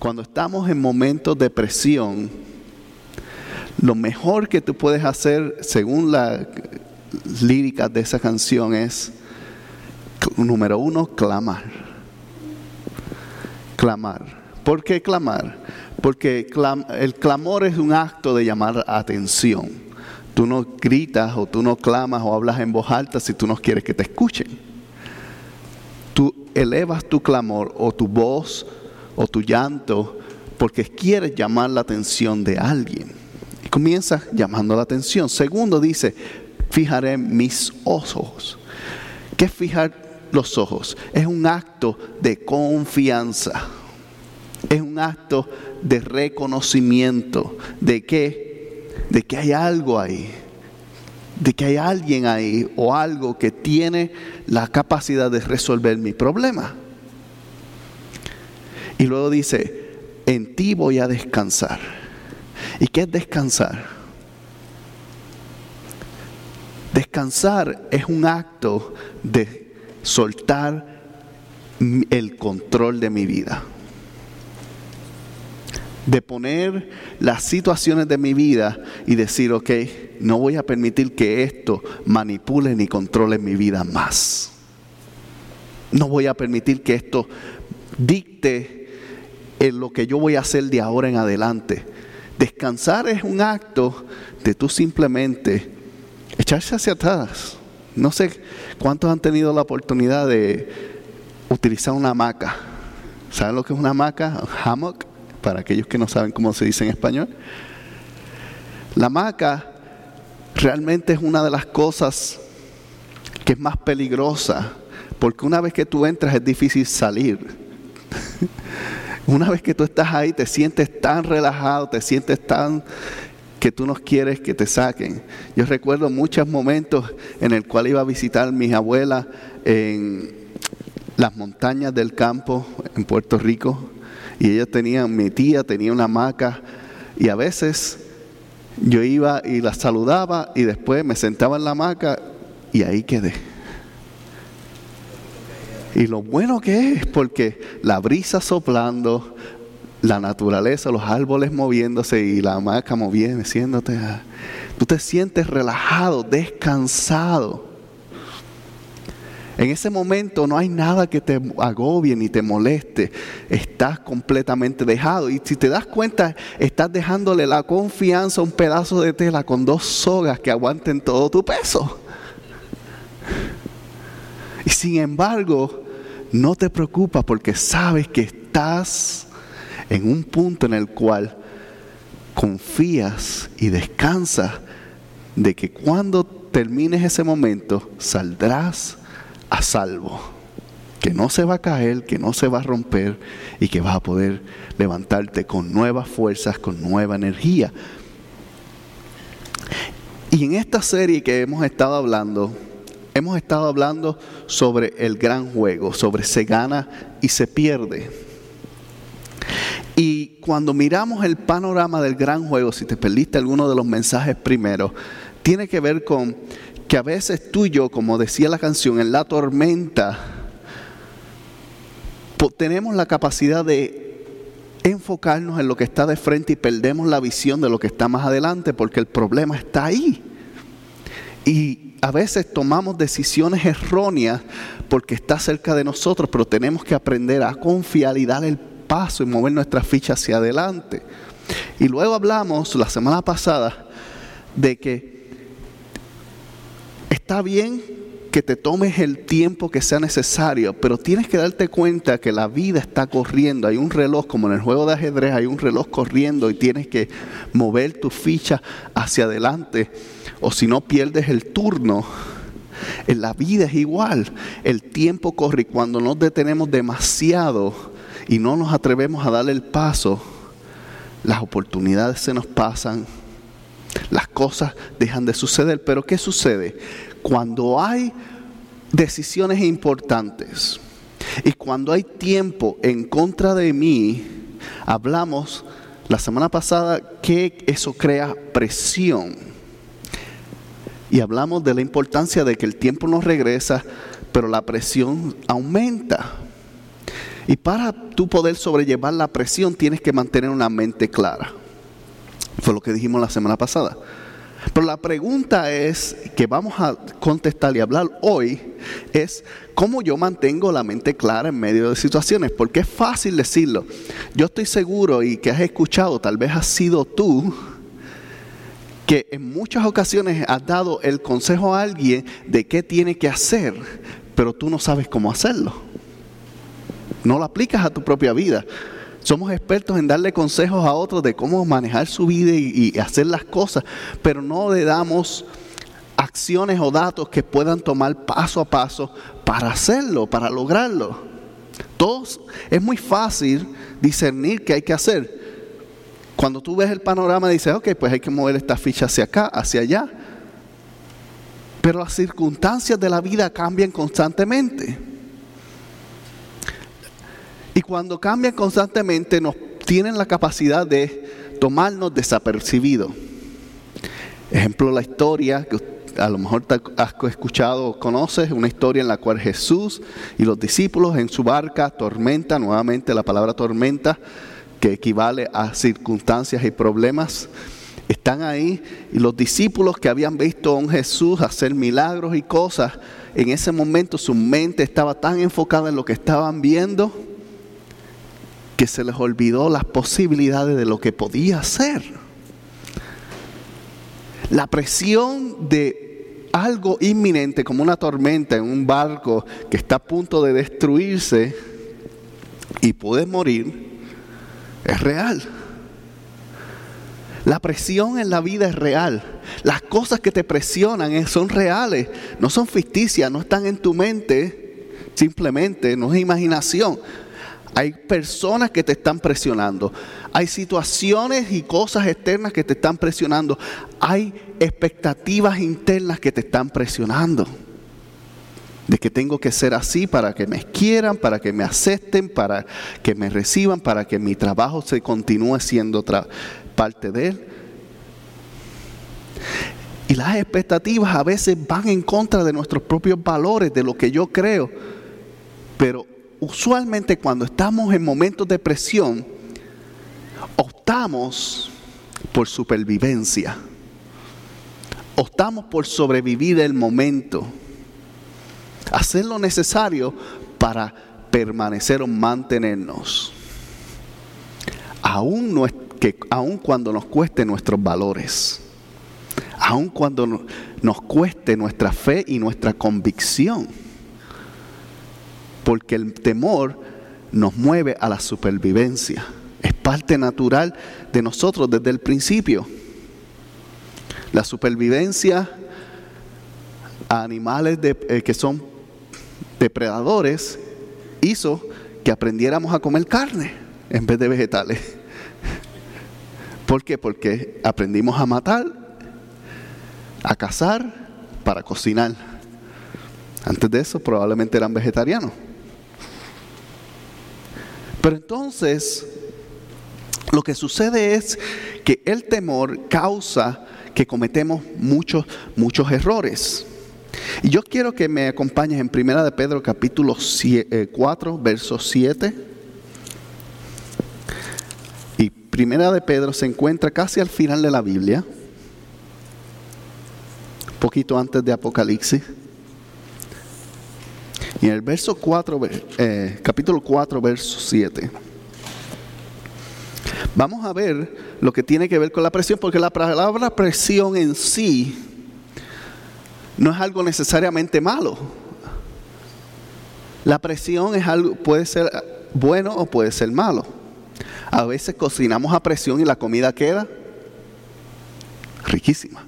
Cuando estamos en momentos de presión, lo mejor que tú puedes hacer, según la lírica de esa canción, es, número uno, clamar. Clamar. ¿Por qué clamar? Porque el clamor es un acto de llamar atención. Tú no gritas o tú no clamas o hablas en voz alta si tú no quieres que te escuchen. Tú elevas tu clamor o tu voz o tu llanto porque quieres llamar la atención de alguien. Y comienza llamando la atención. Segundo dice, fijaré mis ojos. ¿Qué es fijar los ojos? Es un acto de confianza. Es un acto de reconocimiento de que, de que hay algo ahí, de que hay alguien ahí o algo que tiene la capacidad de resolver mi problema. Y luego dice, en ti voy a descansar. ¿Y qué es descansar? Descansar es un acto de soltar el control de mi vida. De poner las situaciones de mi vida y decir, ok, no voy a permitir que esto manipule ni controle mi vida más. No voy a permitir que esto dicte en lo que yo voy a hacer de ahora en adelante. Descansar es un acto de tú simplemente echarse hacia atrás. No sé cuántos han tenido la oportunidad de utilizar una hamaca. ¿Saben lo que es una hamaca? Hammock, para aquellos que no saben cómo se dice en español. La hamaca realmente es una de las cosas que es más peligrosa, porque una vez que tú entras es difícil salir. Una vez que tú estás ahí, te sientes tan relajado, te sientes tan que tú no quieres que te saquen. Yo recuerdo muchos momentos en el cual iba a visitar a mis abuelas en las montañas del campo en Puerto Rico y ella tenía, mi tía tenía una hamaca y a veces yo iba y la saludaba y después me sentaba en la hamaca y ahí quedé. Y lo bueno que es, porque la brisa soplando, la naturaleza, los árboles moviéndose y la hamaca moviéndose, tú te sientes relajado, descansado. En ese momento no hay nada que te agobie ni te moleste. Estás completamente dejado. Y si te das cuenta, estás dejándole la confianza a un pedazo de tela con dos sogas que aguanten todo tu peso. Y sin embargo, no te preocupas porque sabes que estás en un punto en el cual confías y descansas de que cuando termines ese momento saldrás a salvo. Que no se va a caer, que no se va a romper y que vas a poder levantarte con nuevas fuerzas, con nueva energía. Y en esta serie que hemos estado hablando, hemos estado hablando sobre el gran juego, sobre se gana y se pierde. Y cuando miramos el panorama del gran juego, si te perdiste alguno de los mensajes primeros, tiene que ver con que a veces tú y yo, como decía la canción, en la tormenta, tenemos la capacidad de enfocarnos en lo que está de frente y perdemos la visión de lo que está más adelante porque el problema está ahí. Y a veces tomamos decisiones erróneas porque está cerca de nosotros, pero tenemos que aprender a confiar y dar el paso y mover nuestra ficha hacia adelante. Y luego hablamos la semana pasada de que está bien que te tomes el tiempo que sea necesario, pero tienes que darte cuenta que la vida está corriendo. Hay un reloj, como en el juego de ajedrez, hay un reloj corriendo y tienes que mover tu ficha hacia adelante o si no pierdes el turno. En la vida es igual, el tiempo corre y cuando nos detenemos demasiado y no nos atrevemos a darle el paso, las oportunidades se nos pasan, las cosas dejan de suceder, pero ¿qué sucede? Cuando hay decisiones importantes y cuando hay tiempo en contra de mí, hablamos la semana pasada que eso crea presión. Y hablamos de la importancia de que el tiempo nos regresa, pero la presión aumenta. Y para tú poder sobrellevar la presión tienes que mantener una mente clara. Fue lo que dijimos la semana pasada. Pero la pregunta es que vamos a contestar y hablar hoy es cómo yo mantengo la mente clara en medio de situaciones, porque es fácil decirlo. Yo estoy seguro y que has escuchado, tal vez has sido tú, que en muchas ocasiones has dado el consejo a alguien de qué tiene que hacer, pero tú no sabes cómo hacerlo. No lo aplicas a tu propia vida. Somos expertos en darle consejos a otros de cómo manejar su vida y, hacer las cosas, pero no le damos acciones o datos que puedan tomar paso a paso para hacerlo, para lograrlo. Todos, es muy fácil discernir qué hay que hacer. Cuando tú ves el panorama dices, ok, pues hay que mover esta ficha hacia acá, hacia allá. Pero las circunstancias de la vida cambian constantemente. Y cuando cambian constantemente nos tienen la capacidad de tomarnos desapercibidos. Ejemplo, la historia que a lo mejor has escuchado o conoces, una historia en la cual Jesús y los discípulos en su barca, tormenta, nuevamente la palabra tormenta, que equivale a circunstancias y problemas, están ahí y los discípulos que habían visto a un Jesús hacer milagros y cosas, en ese momento su mente estaba tan enfocada en lo que estaban viendo que se les olvidó las posibilidades de lo que podía hacer. La presión de algo inminente como una tormenta en un barco que está a punto de destruirse y puede morir es real. La presión en la vida es real. Las cosas que te presionan son reales, no son ficticias, no están en tu mente, simplemente no es imaginación. Hay personas que te están presionando. Hay situaciones y cosas externas que te están presionando. Hay expectativas internas que te están presionando. De que tengo que ser así para que me quieran, para que me acepten, para que me reciban, para que mi trabajo se continúe siendo parte de él. Y las expectativas a veces van en contra de nuestros propios valores, de lo que yo creo. Pero usualmente cuando estamos en momentos de presión, optamos por supervivencia. Optamos por sobrevivir el momento. Hacer lo necesario para permanecer o mantenernos. Aún, no que, aun cuando nos cueste nuestros valores. Aun cuando nos cueste nuestra fe y nuestra convicción porque el temor nos mueve a la supervivencia. Es parte natural de nosotros desde el principio. La supervivencia a animales eh, que son depredadores hizo que aprendiéramos a comer carne en vez de vegetales. ¿Por qué? Porque aprendimos a matar, a cazar, para cocinar. Antes de eso probablemente eran vegetarianos. Pero entonces, lo que sucede es que el temor causa que cometemos muchos, muchos errores. Y yo quiero que me acompañes en Primera de Pedro capítulo 4, eh, verso 7. Y Primera de Pedro se encuentra casi al final de la Biblia, poquito antes de Apocalipsis. Y en el verso 4, eh, capítulo 4, verso 7. Vamos a ver lo que tiene que ver con la presión, porque la palabra presión en sí no es algo necesariamente malo. La presión es algo, puede ser bueno o puede ser malo. A veces cocinamos a presión y la comida queda riquísima.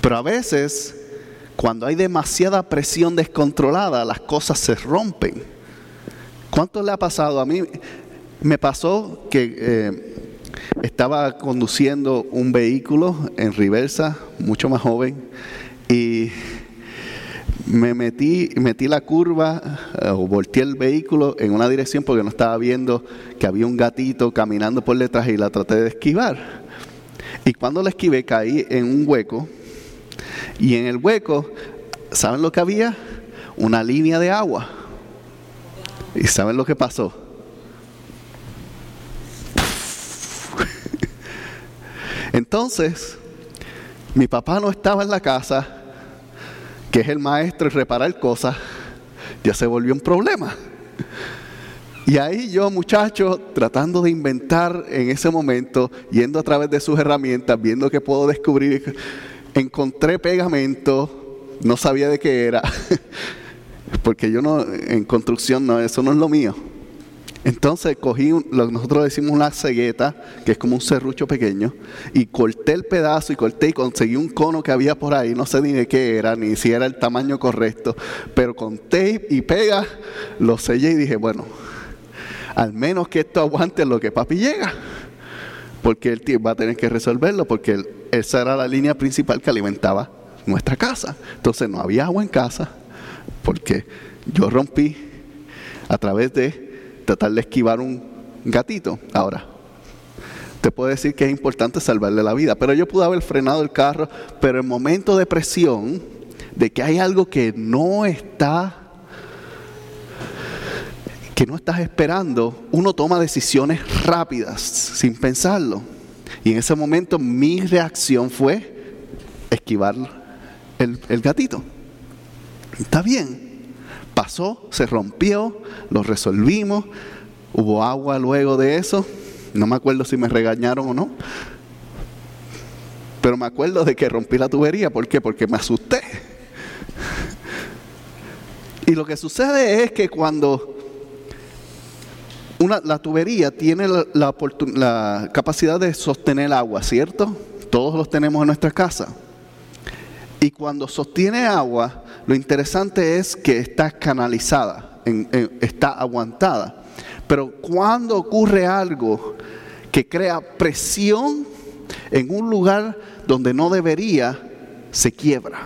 Pero a veces cuando hay demasiada presión descontrolada, las cosas se rompen. ¿Cuánto le ha pasado a mí? Me pasó que eh, estaba conduciendo un vehículo en reversa, mucho más joven, y me metí, metí la curva eh, o volteé el vehículo en una dirección porque no estaba viendo que había un gatito caminando por detrás y la traté de esquivar. Y cuando la esquivé caí en un hueco y en el hueco, ¿saben lo que había? Una línea de agua. ¿Y saben lo que pasó? Entonces, mi papá no estaba en la casa, que es el maestro en reparar cosas, ya se volvió un problema. Y ahí yo, muchacho, tratando de inventar en ese momento, yendo a través de sus herramientas, viendo qué puedo descubrir, encontré pegamento, no sabía de qué era, porque yo no, en construcción, no, eso no es lo mío. Entonces cogí, que nosotros decimos una cegueta, que es como un serrucho pequeño, y corté el pedazo y corté y conseguí un cono que había por ahí, no sé ni de qué era, ni si era el tamaño correcto, pero con tape y pega lo sellé y dije, bueno, al menos que esto aguante lo que papi llega, porque él va a tener que resolverlo, porque esa era la línea principal que alimentaba nuestra casa. Entonces no había agua en casa, porque yo rompí a través de tratar de esquivar un gatito. Ahora, te puedo decir que es importante salvarle la vida, pero yo pude haber frenado el carro, pero en momento de presión, de que hay algo que no está, que no estás esperando, uno toma decisiones rápidas, sin pensarlo. Y en ese momento mi reacción fue esquivar el, el gatito. Está bien, Pasó, se rompió, lo resolvimos, hubo agua luego de eso, no me acuerdo si me regañaron o no, pero me acuerdo de que rompí la tubería, ¿por qué? Porque me asusté. Y lo que sucede es que cuando una, la tubería tiene la, la capacidad de sostener agua, ¿cierto? Todos los tenemos en nuestra casa. Y cuando sostiene agua, lo interesante es que está canalizada, está aguantada. Pero cuando ocurre algo que crea presión en un lugar donde no debería, se quiebra.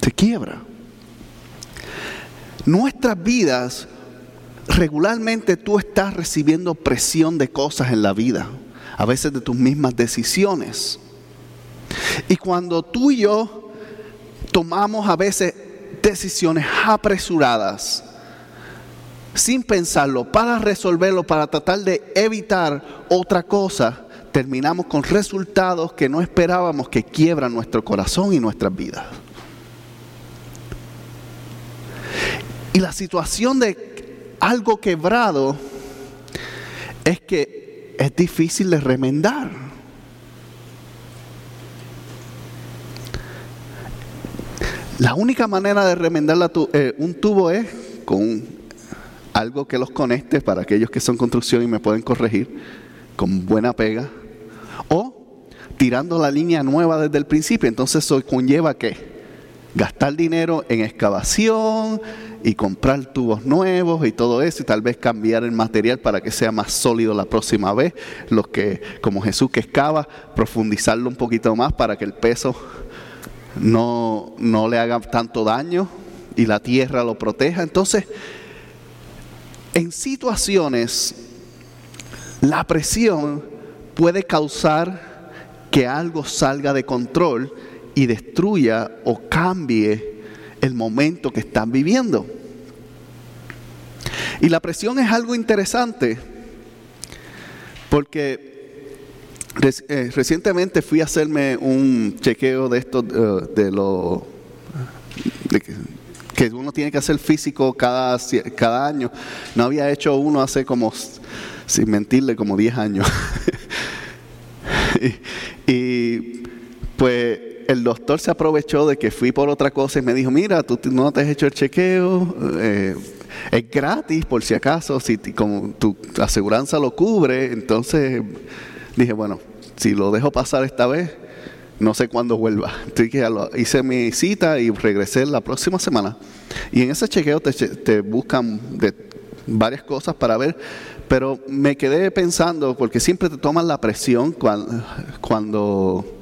Se quiebra. Nuestras vidas, regularmente tú estás recibiendo presión de cosas en la vida, a veces de tus mismas decisiones. Y cuando tú y yo tomamos a veces decisiones apresuradas, sin pensarlo, para resolverlo, para tratar de evitar otra cosa, terminamos con resultados que no esperábamos que quiebran nuestro corazón y nuestras vidas. Y la situación de algo quebrado es que es difícil de remendar. La única manera de remendar eh, un tubo es con algo que los conecte para aquellos que son construcción y me pueden corregir, con buena pega, o tirando la línea nueva desde el principio. Entonces eso conlleva que gastar dinero en excavación y comprar tubos nuevos y todo eso y tal vez cambiar el material para que sea más sólido la próxima vez. Los que, como Jesús que excava, profundizarlo un poquito más para que el peso no, no le haga tanto daño y la tierra lo proteja. Entonces, en situaciones, la presión puede causar que algo salga de control y destruya o cambie el momento que están viviendo. Y la presión es algo interesante porque eh, recientemente fui a hacerme un chequeo de esto, eh, de lo que uno tiene que hacer físico cada, cada año. No había hecho uno hace como, sin mentirle, como 10 años. y, pues el doctor se aprovechó de que fui por otra cosa y me dijo, mira, tú no te has hecho el chequeo, eh, es gratis por si acaso, si como tu aseguranza lo cubre, entonces dije, bueno, si lo dejo pasar esta vez, no sé cuándo vuelva. Entonces que hice mi cita y regresé la próxima semana. Y en ese chequeo te, buscan de varias cosas para ver, pero me quedé pensando, porque siempre te toman la presión cuando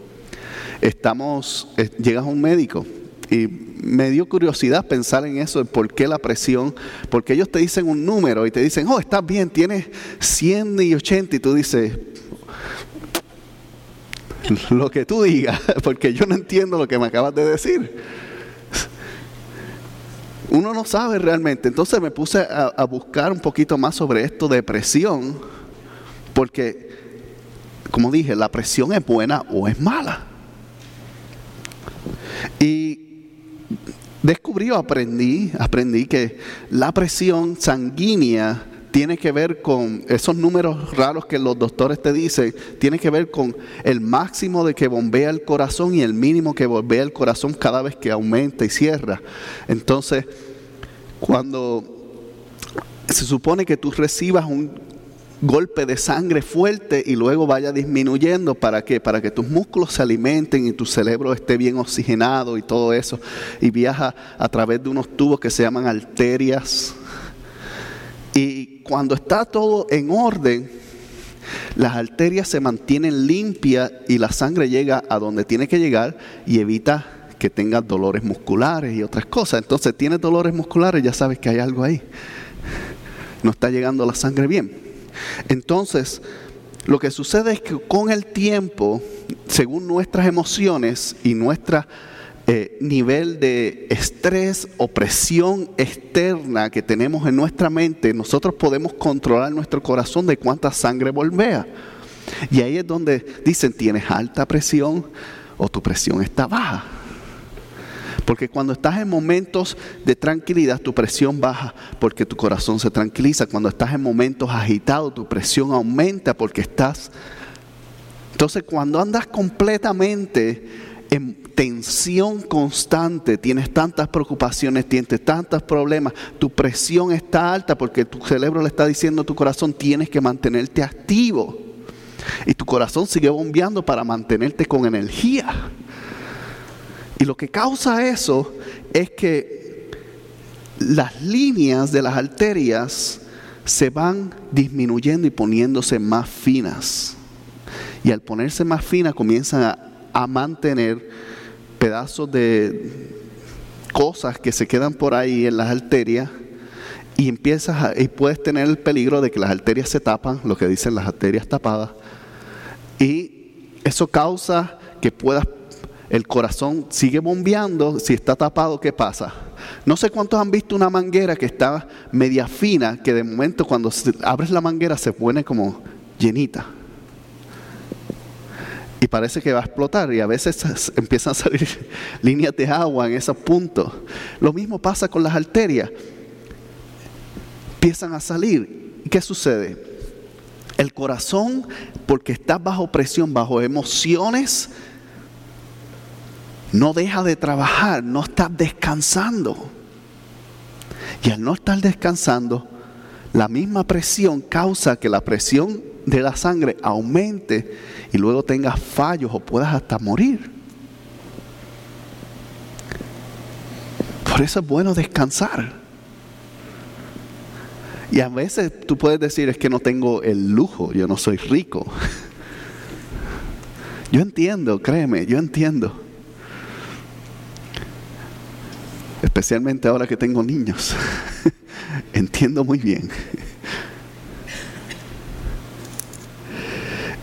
estamos, llegas a un médico. Y me dio curiosidad pensar en eso, por qué la presión, porque ellos te dicen un número y te dicen, oh, estás bien, tienes 100 y 80 y tú dices, lo que tú digas, porque yo no entiendo lo que me acabas de decir. Uno no sabe realmente. Entonces me puse a, buscar un poquito más sobre esto de presión, porque, como dije, la presión es buena o es mala. Y descubrí o aprendí, aprendí que la presión sanguínea tiene que ver con esos números raros que los doctores te dicen, tiene que ver con el máximo de que bombea el corazón y el mínimo que bombea el corazón cada vez que aumenta y cierra. Entonces, cuando se supone que tú recibas un golpe de sangre fuerte y luego vaya disminuyendo, ¿para qué? Para que tus músculos se alimenten y tu cerebro esté bien oxigenado y todo eso, y viaja a través de unos tubos que se llaman arterias. Y cuando está todo en orden, las arterias se mantienen limpias y la sangre llega a donde tiene que llegar y evita que tengas dolores musculares y otras cosas. Entonces, tienes dolores musculares, ya sabes que hay algo ahí. No está llegando la sangre bien. Entonces, lo que sucede es que con el tiempo, según nuestras emociones y nuestra eh, nivel de estrés o presión externa que tenemos en nuestra mente, nosotros podemos controlar nuestro corazón de cuánta sangre volvea. Y ahí es donde dicen, tienes alta presión o tu presión está baja. Porque cuando estás en momentos de tranquilidad, tu presión baja porque tu corazón se tranquiliza. Cuando estás en momentos agitados, tu presión aumenta porque estás... Entonces, cuando andas completamente en tensión constante, tienes tantas preocupaciones, tienes tantos problemas, tu presión está alta porque tu cerebro le está diciendo a tu corazón, tienes que mantenerte activo. Y tu corazón sigue bombeando para mantenerte con energía. Y lo que causa eso es que las líneas de las arterias se van disminuyendo y poniéndose más finas. Y al ponerse más finas comienzan a mantener pedazos de cosas que se quedan por ahí en las arterias y empiezas y puedes tener el peligro de que las arterias se tapan, lo que dicen las arterias tapadas, y eso causa que puedas, el corazón sigue bombeando, si está tapado, ¿qué pasa? No sé cuántos han visto una manguera que está media fina, que de momento cuando abres la manguera se pone como llenita y parece que va a explotar y a veces empiezan a salir líneas de agua en esos puntos. Lo mismo pasa con las arterias. Empiezan a salir. ¿Y qué sucede? El corazón, porque está bajo presión, bajo emociones, no deja de trabajar, no está descansando. Y al no estar descansando, la misma presión causa que la presión de la sangre aumente y luego tengas fallos o puedas hasta morir. Por eso es bueno descansar. Y a veces tú puedes decir es que no tengo el lujo, yo no soy rico. Yo entiendo, créeme, yo entiendo. Especialmente ahora que tengo niños. entiendo muy bien.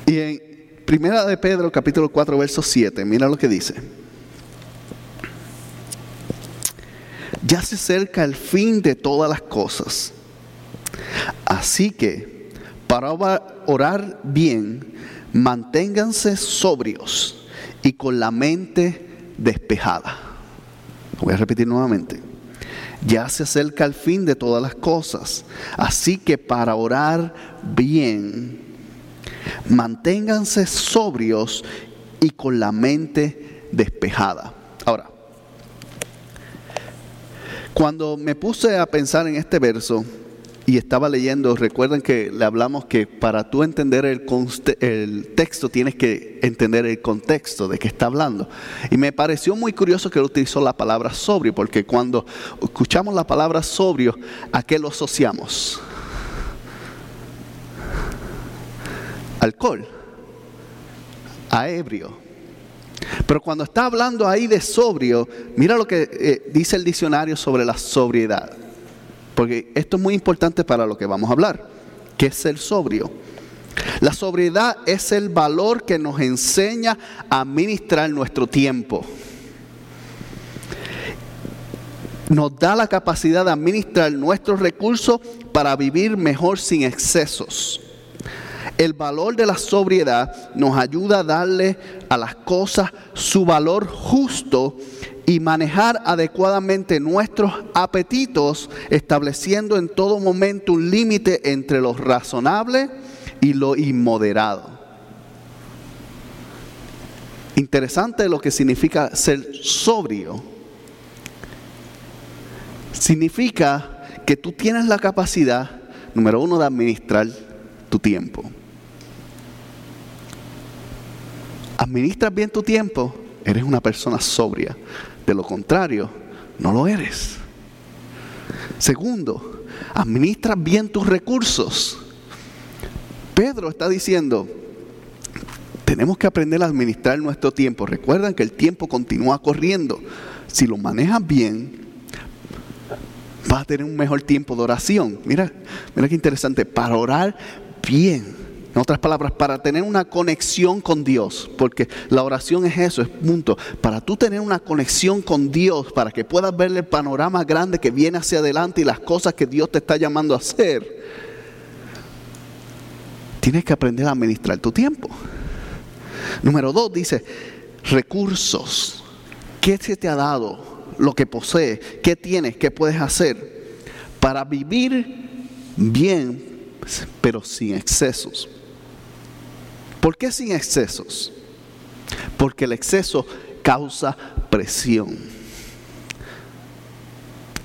Y en Primera de Pedro, capítulo 4, verso 7, mira lo que dice. Ya se acerca el fin de todas las cosas. Así que, para orar bien, manténganse sobrios y con la mente despejada. Voy a repetir nuevamente. Ya se acerca el fin de todas las cosas. Así que para orar bien, manténganse sobrios y con la mente despejada. Ahora, cuando me puse a pensar en este verso y estaba leyendo, recuerden que le hablamos que para tú entender el, el, texto tienes que entender el contexto de que está hablando. Y me pareció muy curioso que él utilizó la palabra sobrio, porque cuando escuchamos la palabra sobrio, ¿a qué lo asociamos? Alcohol, a ebrio. Pero cuando está hablando ahí de sobrio, mira lo que eh, dice el diccionario sobre la sobriedad porque esto es muy importante para lo que vamos a hablar, que es ser sobrio. La sobriedad es el valor que nos enseña a administrar nuestro tiempo. Nos da la capacidad de administrar nuestros recursos para vivir mejor sin excesos. El valor de la sobriedad nos ayuda a darle a las cosas su valor justo y manejar adecuadamente nuestros apetitos, estableciendo en todo momento un límite entre lo razonable y lo inmoderado. Interesante lo que significa ser sobrio. Significa que tú tienes la capacidad, número uno, de administrar tu tiempo. Administras bien tu tiempo, eres una persona sobria. De lo contrario, no lo eres. Segundo, administras bien tus recursos. Pedro está diciendo, tenemos que aprender a administrar nuestro tiempo. Recuerdan que el tiempo continúa corriendo. Si lo manejas bien, vas a tener un mejor tiempo de oración. Mira, mira qué interesante. Para orar bien. En otras palabras, para tener una conexión con Dios, porque la oración es eso, es punto. Para tú tener una conexión con Dios, para que puedas ver el panorama grande que viene hacia adelante y las cosas que Dios te está llamando a hacer, tienes que aprender a administrar tu tiempo. Número dos dice, recursos. ¿Qué se te ha dado? Lo que posees. ¿Qué tienes? ¿Qué puedes hacer? Para vivir bien, pero sin excesos. ¿Por qué sin excesos? Porque el exceso causa presión.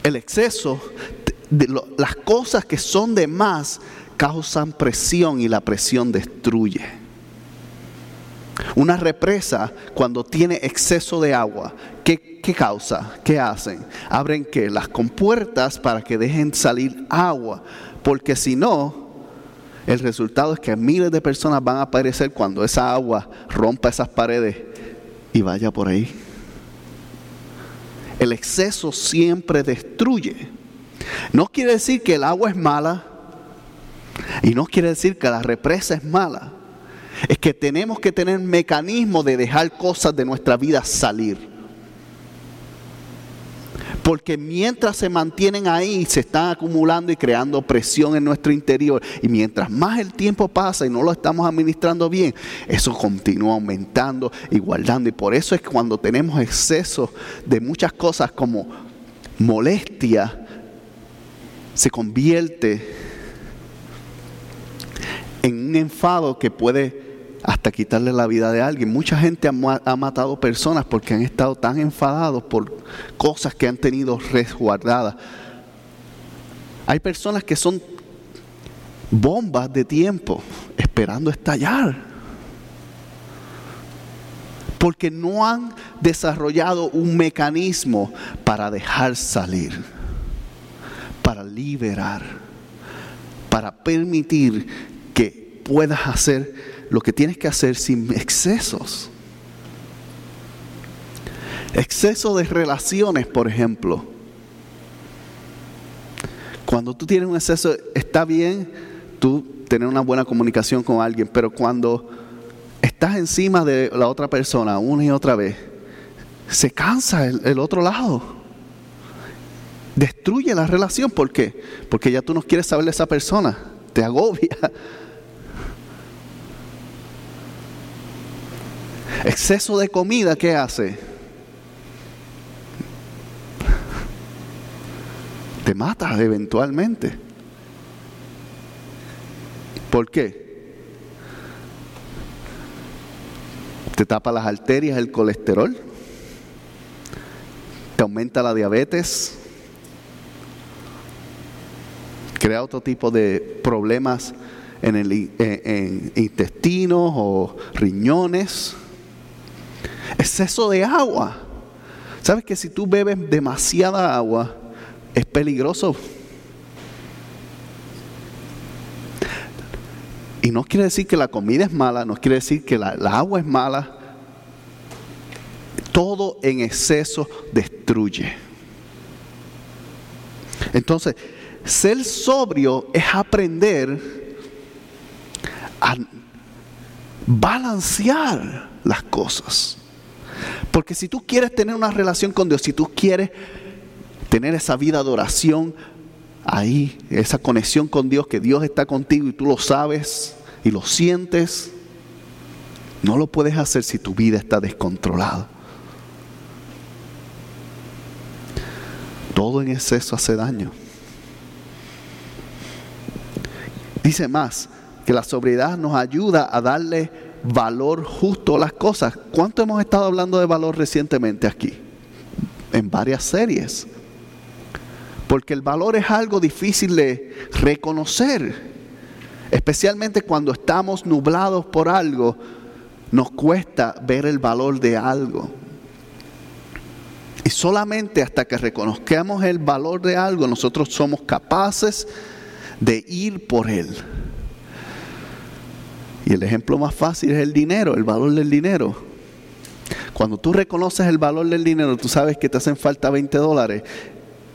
El exceso, de las cosas que son de más, causan presión y la presión destruye. Una represa, cuando tiene exceso de agua, ¿qué, causa? ¿Qué hacen? Abren que las compuertas para que dejen salir agua, porque si no, el resultado es que miles de personas van a aparecer cuando esa agua rompa esas paredes y vaya por ahí. El exceso siempre destruye. No quiere decir que el agua es mala y no quiere decir que la represa es mala. Es que tenemos que tener mecanismos de dejar cosas de nuestra vida salir. Porque mientras se mantienen ahí, se están acumulando y creando presión en nuestro interior. Y mientras más el tiempo pasa y no lo estamos administrando bien, eso continúa aumentando y guardando. Y por eso es que cuando tenemos exceso de muchas cosas como molestia, se convierte en un enfado que puede hasta quitarle la vida de alguien. Mucha gente ha, matado personas porque han estado tan enfadados por cosas que han tenido resguardadas. Hay personas que son bombas de tiempo esperando estallar. Porque no han desarrollado un mecanismo para dejar salir, para liberar, para permitir que puedas hacer lo que tienes que hacer sin excesos. Exceso de relaciones, por ejemplo. Cuando tú tienes un exceso, está bien tú tener una buena comunicación con alguien, pero cuando estás encima de la otra persona una y otra vez, se cansa el, el otro lado. Destruye la relación. ¿Por qué? Porque ya tú no quieres saber de esa persona. Te agobia. Exceso de comida, ¿qué hace? Te mata eventualmente. ¿Por qué? Te tapa las arterias, el colesterol. Te aumenta la diabetes. Crea otro tipo de problemas en el en intestinos o riñones exceso de agua. ¿Sabes que si tú bebes demasiada agua es peligroso? Y no quiere decir que la comida es mala, no quiere decir que la, agua es mala. Todo en exceso destruye. Entonces, ser sobrio es aprender a balancear las cosas. Porque si tú quieres tener una relación con Dios, si tú quieres tener esa vida de oración ahí, esa conexión con Dios, que Dios está contigo y tú lo sabes y lo sientes, no lo puedes hacer si tu vida está descontrolada. Todo en exceso hace daño. Dice más, que la sobriedad nos ayuda a darle valor justo a las cosas. ¿Cuánto hemos estado hablando de valor recientemente aquí? En varias series. Porque el valor es algo difícil de reconocer. Especialmente cuando estamos nublados por algo, nos cuesta ver el valor de algo. Y solamente hasta que reconozcamos el valor de algo, nosotros somos capaces de ir por él. Y el ejemplo más fácil es el dinero, el valor del dinero. Cuando tú reconoces el valor del dinero, tú sabes que te hacen falta 20 dólares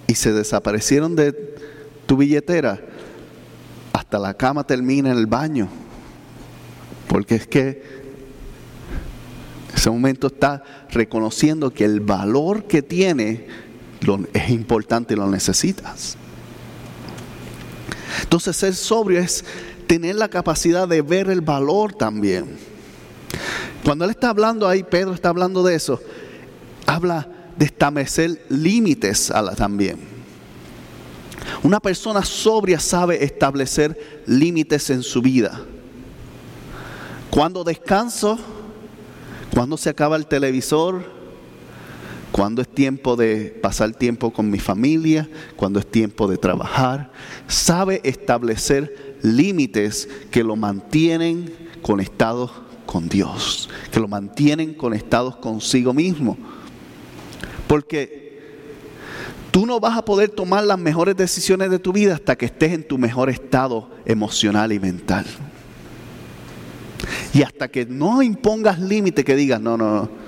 y se desaparecieron de tu billetera, hasta la cama termina en el baño. Porque es que ese momento está reconociendo que el valor que tiene es importante y lo necesitas. Entonces ser sobrio es tener la capacidad de ver el valor también. Cuando él está hablando ahí, Pedro está hablando de eso, habla de establecer límites a la, también. Una persona sobria sabe establecer límites en su vida. Cuando descanso, cuando se acaba el televisor, cuando es tiempo de pasar tiempo con mi familia, cuando es tiempo de trabajar, sabe establecer límites que lo mantienen conectados con Dios, que lo mantienen conectados consigo mismo. Porque tú no vas a poder tomar las mejores decisiones de tu vida hasta que estés en tu mejor estado emocional y mental. Y hasta que no impongas límites que digas, no, no, no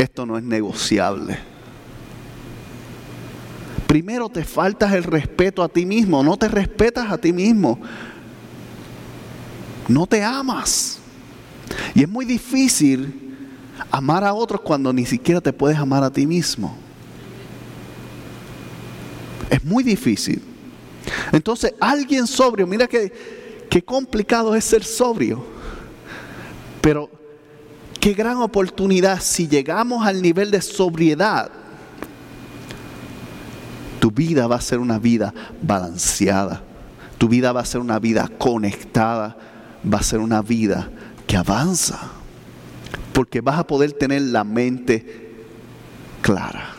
esto no es negociable. Primero te faltas el respeto a ti mismo, no te respetas a ti mismo, no te amas. Y es muy difícil amar a otros cuando ni siquiera te puedes amar a ti mismo. Es muy difícil. Entonces, alguien sobrio, mira que, complicado es ser sobrio. Pero Qué gran oportunidad si llegamos al nivel de sobriedad. Tu vida va a ser una vida balanceada. Tu vida va a ser una vida conectada. Va a ser una vida que avanza. Porque vas a poder tener la mente clara.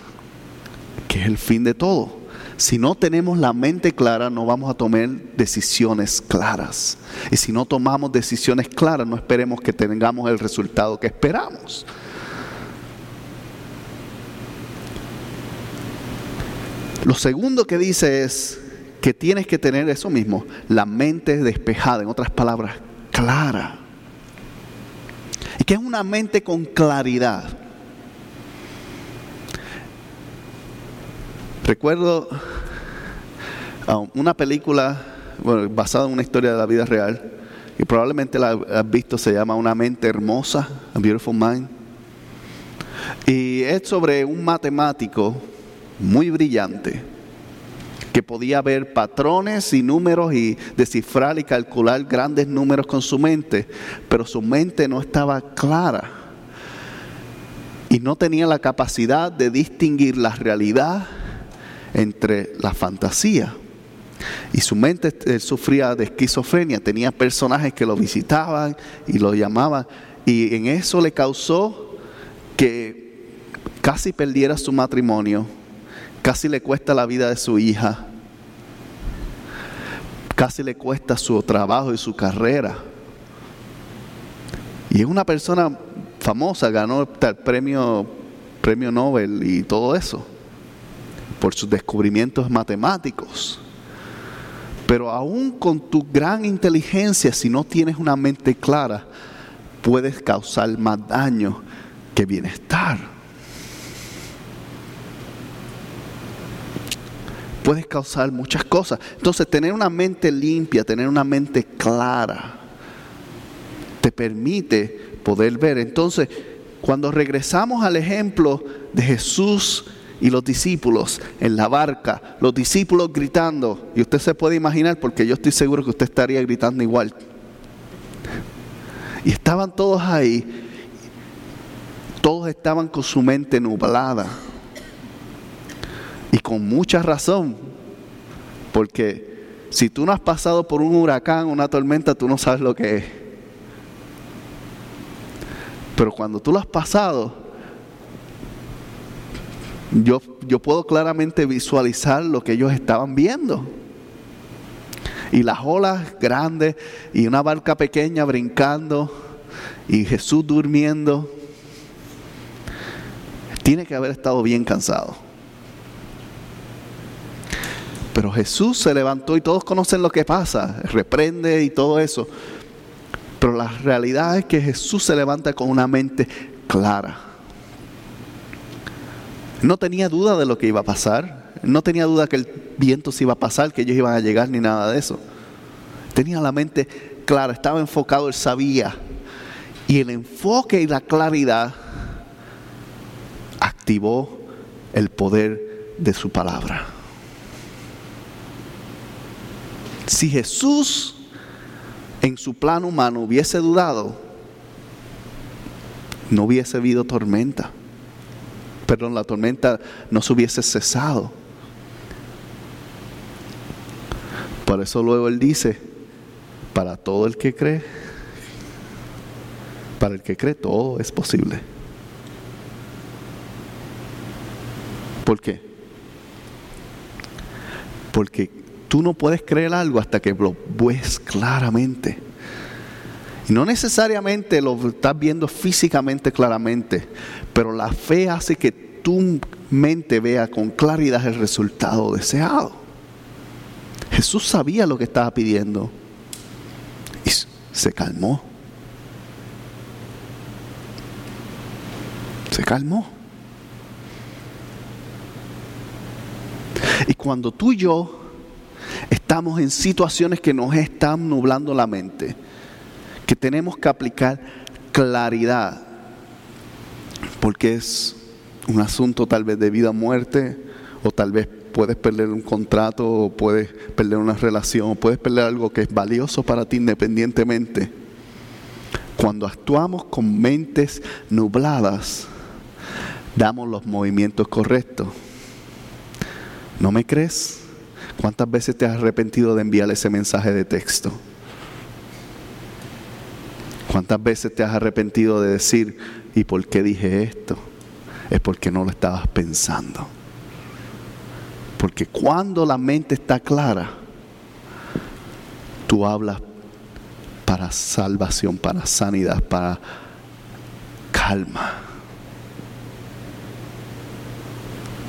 Que es el fin de todo. Si no tenemos la mente clara, no vamos a tomar decisiones claras. Y si no tomamos decisiones claras, no esperemos que tengamos el resultado que esperamos. Lo segundo que dice es que tienes que tener eso mismo, la mente despejada, en otras palabras, clara. ¿Y que es una mente con claridad? Recuerdo una película basada en una historia de la vida real, que probablemente la has visto, se llama Una mente hermosa, A Beautiful Mind. Y es sobre un matemático muy brillante podía ver patrones y números y descifrar y calcular grandes números con su mente, pero su mente no estaba clara y no tenía la capacidad de distinguir la realidad entre la fantasía. Y su mente sufría de esquizofrenia, tenía personajes que lo visitaban y lo llamaban. Y en eso le causó que casi perdiera su matrimonio, casi le cuesta la vida de su hija, casi le cuesta su trabajo y su carrera. Y es una persona famosa, ganó el premio, premio Nobel y todo eso por sus descubrimientos matemáticos. Pero aún con tu gran inteligencia, si no tienes una mente clara, puedes causar más daño que bienestar. Puedes causar muchas cosas. Entonces, tener una mente limpia, tener una mente clara, te permite poder ver. Entonces, cuando regresamos al ejemplo de Jesús y los discípulos en la barca, los discípulos gritando, y usted se puede imaginar porque yo estoy seguro que usted estaría gritando igual. Y estaban todos ahí, todos estaban con su mente nublada. Con mucha razón, porque si tú no has pasado por un huracán, una tormenta, tú no sabes lo que es. Pero cuando tú lo has pasado, yo, yo puedo claramente visualizar lo que ellos estaban viendo. Y las olas grandes y una barca pequeña brincando y Jesús durmiendo. Tiene que haber estado bien cansado. Pero Jesús se levantó y todos conocen lo que pasa, reprende y todo eso. Pero la realidad es que Jesús se levanta con una mente clara. No tenía duda de lo que iba a pasar. No tenía duda que el viento se iba a pasar, que ellos iban a llegar, ni nada de eso. Tenía la mente clara, estaba enfocado, él sabía. Y el enfoque y la claridad activó el poder de su palabra. Si Jesús en su plan humano hubiese dudado, no hubiese habido tormenta. Perdón, la tormenta no se hubiese cesado. Por eso luego él dice, para todo el que cree, para el que cree todo es posible. ¿Por qué? Porque Tú no puedes creer algo hasta que lo ves claramente. Y no necesariamente lo estás viendo físicamente claramente, pero la fe hace que tu mente vea con claridad el resultado deseado. Jesús sabía lo que estaba pidiendo y se calmó. Se calmó. Y cuando tú y yo estamos en situaciones que nos están nublando la mente, que tenemos que aplicar claridad, porque es un asunto tal vez de vida o muerte, o tal vez puedes perder un contrato, o puedes perder una relación, o puedes perder algo que es valioso para ti independientemente. Cuando actuamos con mentes nubladas, damos los movimientos correctos. ¿No me crees? ¿Cuántas veces te has arrepentido de enviar ese mensaje de texto? ¿Cuántas veces te has arrepentido de decir, ¿y por qué dije esto? Es porque no lo estabas pensando. Porque cuando la mente está clara, tú hablas para salvación, para sanidad, para calma.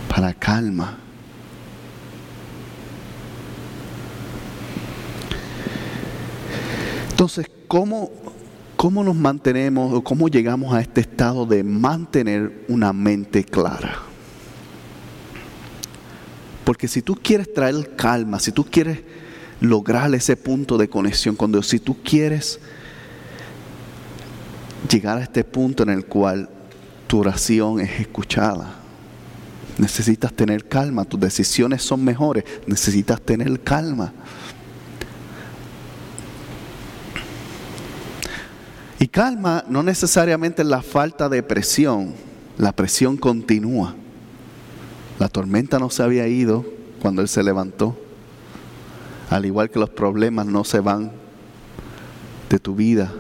Para calma. Entonces, ¿cómo, ¿cómo nos mantenemos o cómo llegamos a este estado de mantener una mente clara? Porque si tú quieres traer calma, si tú quieres lograr ese punto de conexión con Dios, si tú quieres llegar a este punto en el cual tu oración es escuchada, necesitas tener calma, tus decisiones son mejores, necesitas tener calma. Y calma no necesariamente es la falta de presión, la presión continúa. La tormenta no se había ido cuando él se levantó. Al igual que los problemas no se van de tu vida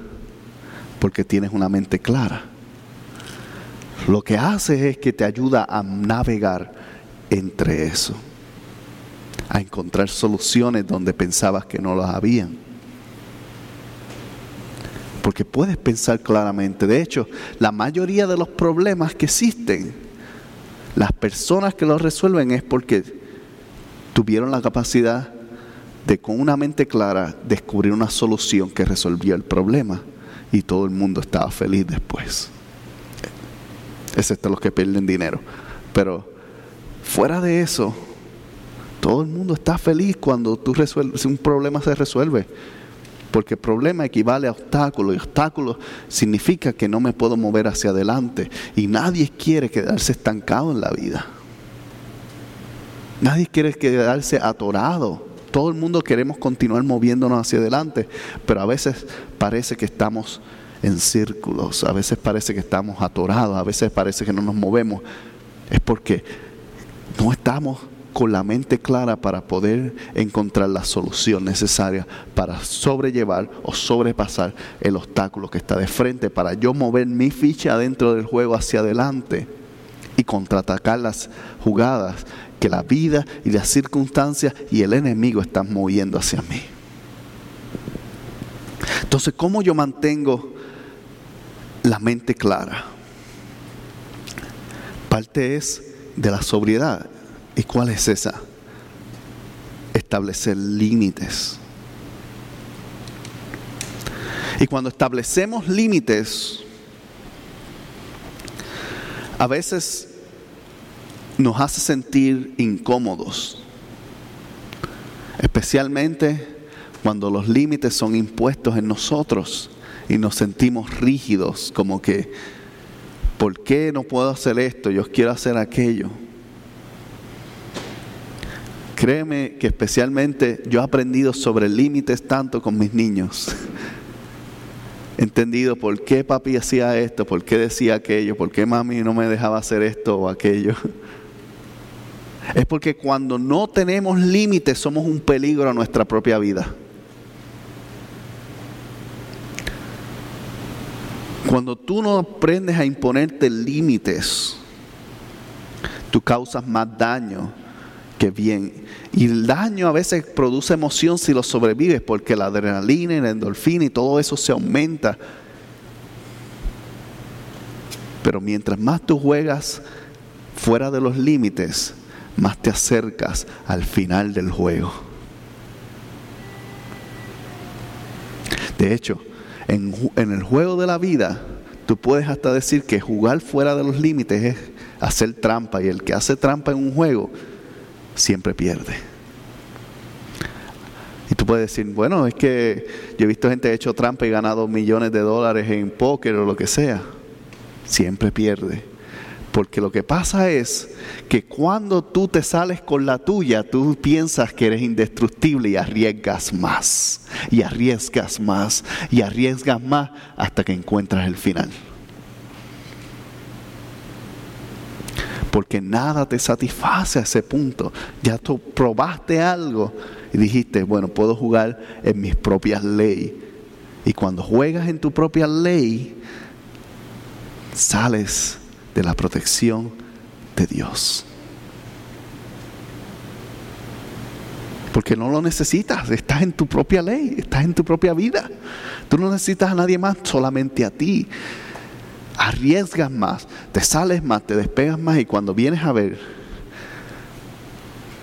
porque tienes una mente clara. Lo que hace es que te ayuda a navegar entre eso, a encontrar soluciones donde pensabas que no las habían porque puedes pensar claramente. De hecho, la mayoría de los problemas que existen, las personas que los resuelven es porque tuvieron la capacidad de con una mente clara descubrir una solución que resolvió el problema y todo el mundo estaba feliz después. Excepto los que pierden dinero. Pero fuera de eso, todo el mundo está feliz cuando tú resuelves, un problema se resuelve. Porque problema equivale a obstáculo y obstáculo significa que no me puedo mover hacia adelante. Y nadie quiere quedarse estancado en la vida. Nadie quiere quedarse atorado. Todo el mundo queremos continuar moviéndonos hacia adelante, pero a veces parece que estamos en círculos, a veces parece que estamos atorados, a veces parece que no nos movemos. Es porque no estamos con la mente clara para poder encontrar la solución necesaria para sobrellevar o sobrepasar el obstáculo que está de frente, para yo mover mi ficha dentro del juego hacia adelante y contraatacar las jugadas que la vida y las circunstancias y el enemigo están moviendo hacia mí. Entonces, ¿cómo yo mantengo la mente clara? Parte es de la sobriedad. ¿Y cuál es esa? Establecer límites. Y cuando establecemos límites, a veces nos hace sentir incómodos, especialmente cuando los límites son impuestos en nosotros y nos sentimos rígidos, como que, ¿por qué no puedo hacer esto? Yo quiero hacer aquello. Créeme que especialmente yo he aprendido sobre límites tanto con mis niños. He entendido por qué papi hacía esto, por qué decía aquello, por qué mami no me dejaba hacer esto o aquello. Es porque cuando no tenemos límites somos un peligro a nuestra propia vida. Cuando tú no aprendes a imponerte límites, tú causas más daño que bien. Y el daño a veces produce emoción si lo sobrevives, porque la adrenalina y la endorfina y todo eso se aumenta. Pero mientras más tú juegas fuera de los límites, más te acercas al final del juego. De hecho, en, el juego de la vida, tú puedes hasta decir que jugar fuera de los límites es hacer trampa y el que hace trampa en un juego siempre pierde. Y tú puedes decir, bueno, es que yo he visto gente hecho trampa y ganado millones de dólares en póker o lo que sea. Siempre pierde. Porque lo que pasa es que cuando tú te sales con la tuya, tú piensas que eres indestructible y arriesgas más, y arriesgas más, y arriesgas más hasta que encuentras el final. Porque nada te satisface a ese punto. Ya tú probaste algo y dijiste, bueno, puedo jugar en mis propias leyes. Y cuando juegas en tu propia ley, sales de la protección de Dios. Porque no lo necesitas, estás en tu propia ley, estás en tu propia vida. Tú no necesitas a nadie más, solamente a ti. Arriesgas más, te sales más, te despegas más y cuando vienes a ver,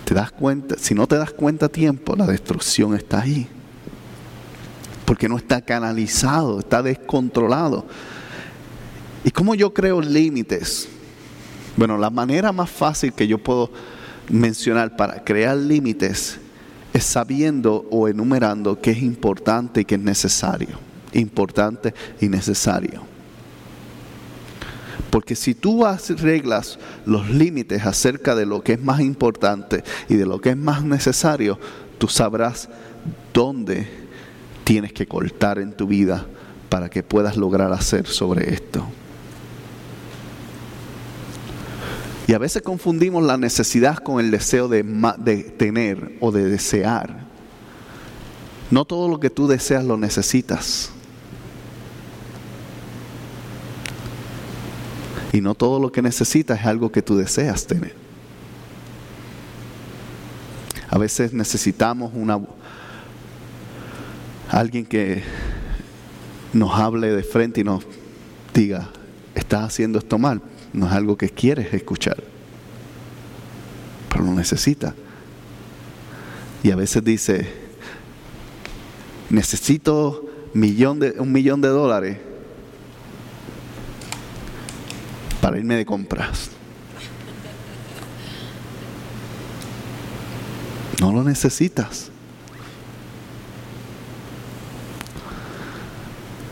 te das cuenta, si no te das cuenta a tiempo, la destrucción está ahí. Porque no está canalizado, está descontrolado. ¿Y cómo yo creo límites? Bueno, la manera más fácil que yo puedo mencionar para crear límites es sabiendo o enumerando qué es importante y qué es necesario. Importante y necesario. Porque si tú reglas los límites acerca de lo que es más importante y de lo que es más necesario, tú sabrás dónde tienes que cortar en tu vida para que puedas lograr hacer sobre esto. Y a veces confundimos la necesidad con el deseo de, tener o de desear. No todo lo que tú deseas lo necesitas. Y no todo lo que necesitas es algo que tú deseas tener. A veces necesitamos una alguien que nos hable de frente y nos diga, estás haciendo esto mal no es algo que quieres escuchar, pero lo necesita. Y a veces dice, necesito millón de, un millón de dólares para irme de compras. No lo necesitas.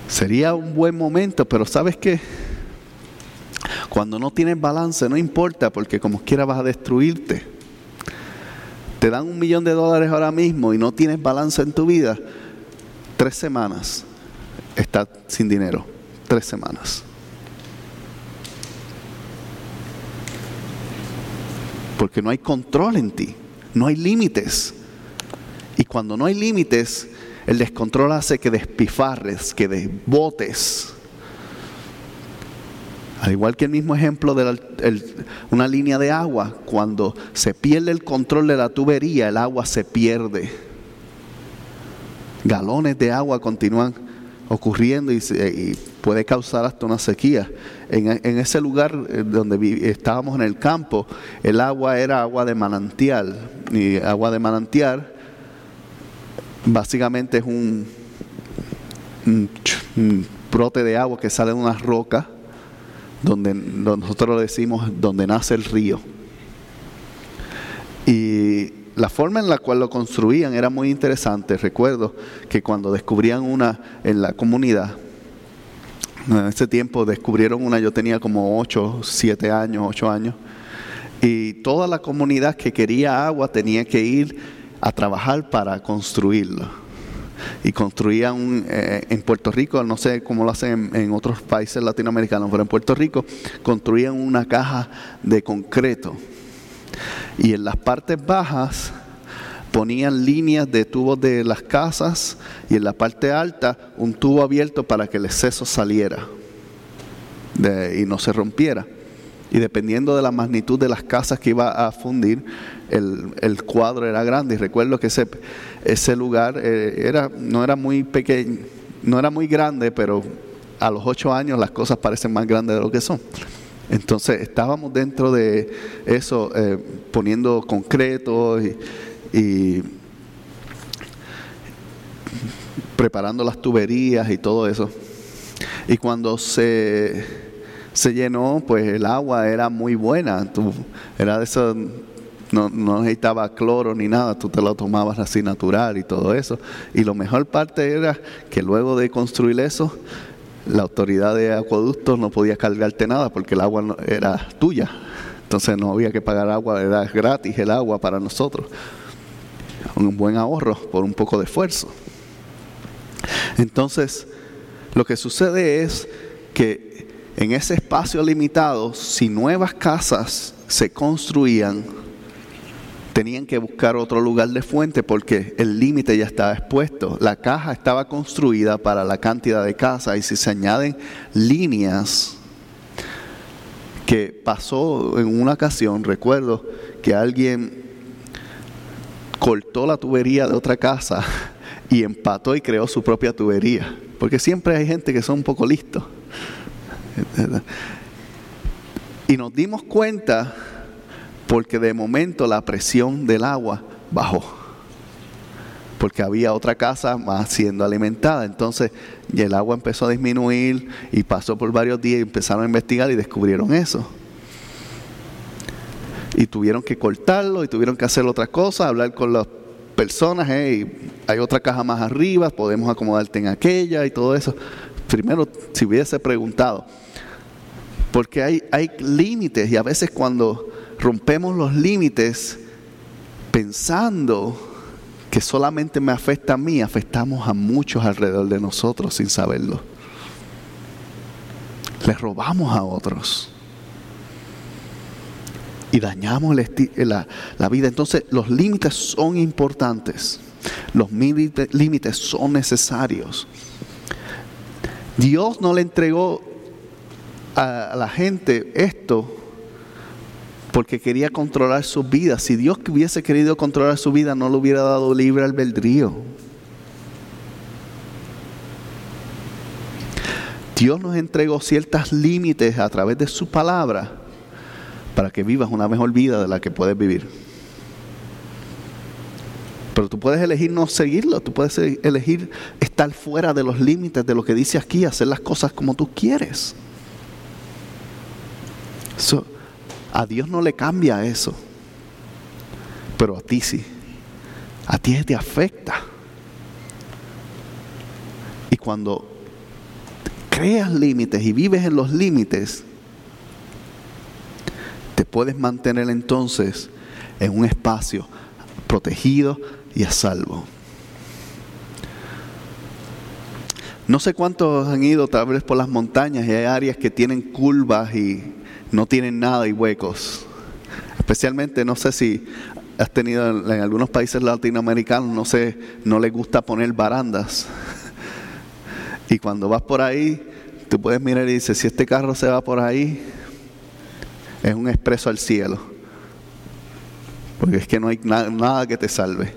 Sería un buen momento, pero ¿sabes qué? Cuando no tienes balance, no importa, porque como quiera vas a destruirte. Te dan un millón de dólares ahora mismo y no tienes balance en tu vida. Tres semanas estás sin dinero. Tres semanas. Porque no hay control en ti. No hay límites. Y cuando no hay límites, el descontrol hace que despifarres, que desbotes. Al igual que el mismo ejemplo de una línea de agua, cuando se pierde el control de la tubería, el agua se pierde. Galones de agua continúan ocurriendo y, puede causar hasta una sequía. En, ese lugar eh, donde estábamos en el campo, el agua era agua de manantial. Y agua de manantial básicamente es un, brote de agua que sale de una roca donde, nosotros lo decimos donde nace el río. Y la forma en la cual lo construían era muy interesante. Recuerdo que cuando descubrían una en la comunidad, en ese tiempo descubrieron una, yo tenía como 8, 7 años, 8 años, y toda la comunidad que quería agua tenía que ir a trabajar para construirlo. Y construían eh, en Puerto Rico, no sé cómo lo hacen en, otros países latinoamericanos, pero en Puerto Rico construían una caja de concreto. Y en las partes bajas ponían líneas de tubos de las casas y en la parte alta un tubo abierto para que el exceso saliera y no se rompiera. Y dependiendo de la magnitud de las casas que iba a fundir, el, cuadro era grande. Y recuerdo que ese, ese lugar eh, era, no era muy pequeño, no era muy grande, pero a los ocho años las cosas parecen más grandes de lo que son. Entonces estábamos dentro de eso, eh, poniendo concreto y, y preparando las tuberías y todo eso. Y cuando se se llenó, pues el agua era muy buena. Tú, era de eso, no, no, necesitaba cloro ni nada, tú te lo tomabas así natural y todo eso. Y lo mejor parte era que luego de construir eso, la autoridad de acueductos no podía cargarte nada porque el agua era tuya. Entonces no había que pagar agua, era gratis el agua para nosotros. Un buen ahorro por un poco de esfuerzo. Entonces, lo que sucede es que en ese espacio limitado, si nuevas casas se construían, tenían que buscar otro lugar de fuente porque el límite ya estaba expuesto. La caja estaba construida para la cantidad de casas y si se añaden líneas que pasó en una ocasión, recuerdo que alguien cortó la tubería de otra casa y empató y creó su propia tubería, porque siempre hay gente que son un poco listos y nos dimos cuenta porque de momento la presión del agua bajó. Porque había otra casa más siendo alimentada. Entonces el agua empezó a disminuir y pasó por varios días y empezaron a investigar y descubrieron eso. Y tuvieron que cortarlo y tuvieron que hacer otra cosa, hablar con las personas, hey, hay otra caja más arriba, podemos acomodarte en aquella y todo eso. Primero, si hubiese preguntado, porque hay, hay límites y a veces cuando rompemos los límites pensando que solamente me afecta a mí, afectamos a muchos alrededor de nosotros sin saberlo. Le robamos a otros. Y dañamos la, la vida. Entonces los límites son importantes. Los límites son necesarios. Dios no le entregó a la gente esto porque quería controlar su vida. Si Dios hubiese querido controlar su vida, no le hubiera dado libre albedrío. Dios nos entregó ciertos límites a través de su palabra para que vivas una mejor vida de la que puedes vivir. Pero tú puedes elegir no seguirlo, tú puedes elegir estar fuera de los límites de lo que dice aquí, hacer las cosas como tú quieres. a Dios no le cambia eso, pero a ti sí. A ti te afecta. Y cuando creas límites y vives en los límites, te puedes mantener entonces en un espacio protegido y a salvo. No sé cuántos han ido tal por las montañas y hay áreas que tienen curvas y no tienen nada y huecos. Especialmente, no sé si has tenido en, algunos países latinoamericanos, no sé, no les gusta poner barandas. Y cuando vas por ahí, tú puedes mirar y dices, si este carro se va por ahí, es un expreso al cielo. Porque es que no hay nada que te salve.